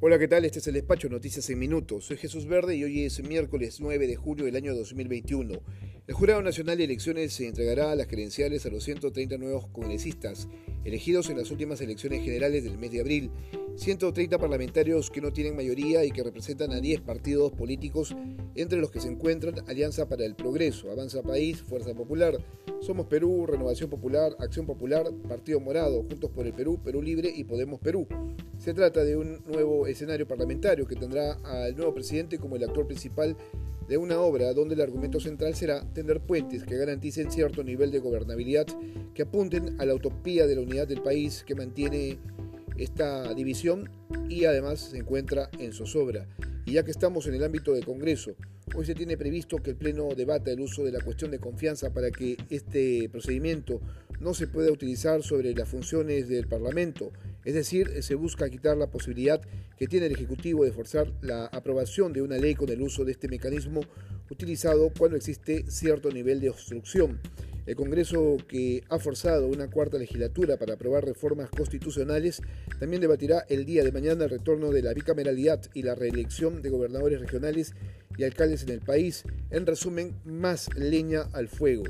Hola, ¿qué tal? Este es el despacho Noticias en Minutos. Soy Jesús Verde y hoy es miércoles 9 de julio del año 2021. El Jurado Nacional de Elecciones se entregará las credenciales a los 130 nuevos congresistas elegidos en las últimas elecciones generales del mes de abril. 130 parlamentarios que no tienen mayoría y que representan a 10 partidos políticos, entre los que se encuentran Alianza para el Progreso, Avanza País, Fuerza Popular, Somos Perú, Renovación Popular, Acción Popular, Partido Morado, Juntos por el Perú, Perú Libre y Podemos Perú. Se trata de un nuevo escenario parlamentario que tendrá al nuevo presidente como el actor principal de una obra donde el argumento central será tener puentes que garanticen cierto nivel de gobernabilidad, que apunten a la utopía de la unidad del país que mantiene esta división y además se encuentra en zozobra. Y ya que estamos en el ámbito del Congreso, hoy se tiene previsto que el Pleno debata el uso de la cuestión de confianza para que este procedimiento no se pueda utilizar sobre las funciones del Parlamento. Es decir, se busca quitar la posibilidad que tiene el Ejecutivo de forzar la aprobación de una ley con el uso de este mecanismo utilizado cuando existe cierto nivel de obstrucción. El Congreso, que ha forzado una cuarta legislatura para aprobar reformas constitucionales, también debatirá el día de mañana el retorno de la bicameralidad y la reelección de gobernadores regionales y alcaldes en el país. En resumen, más leña al fuego.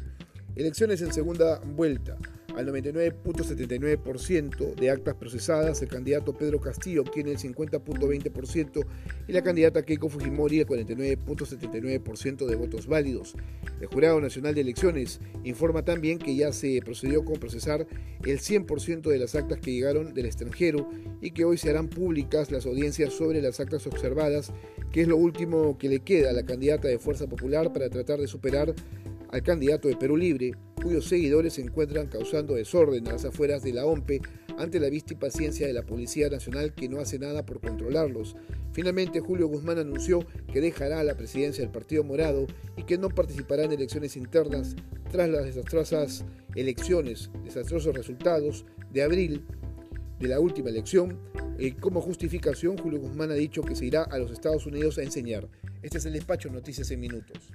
Elecciones en segunda vuelta al 99.79% de actas procesadas, el candidato Pedro Castillo obtiene el 50.20% y la candidata Keiko Fujimori el 49.79% de votos válidos. El Jurado Nacional de Elecciones informa también que ya se procedió con procesar el 100% de las actas que llegaron del extranjero y que hoy se harán públicas las audiencias sobre las actas observadas, que es lo último que le queda a la candidata de Fuerza Popular para tratar de superar al candidato de Perú Libre, cuyos seguidores se encuentran causando desorden a las afueras de la OMPE ante la vista y paciencia de la Policía Nacional que no hace nada por controlarlos. Finalmente, Julio Guzmán anunció que dejará la presidencia del Partido Morado y que no participará en elecciones internas tras las desastrosas elecciones, desastrosos resultados de abril de la última elección. Eh, como justificación, Julio Guzmán ha dicho que se irá a los Estados Unidos a enseñar. Este es el despacho Noticias en Minutos.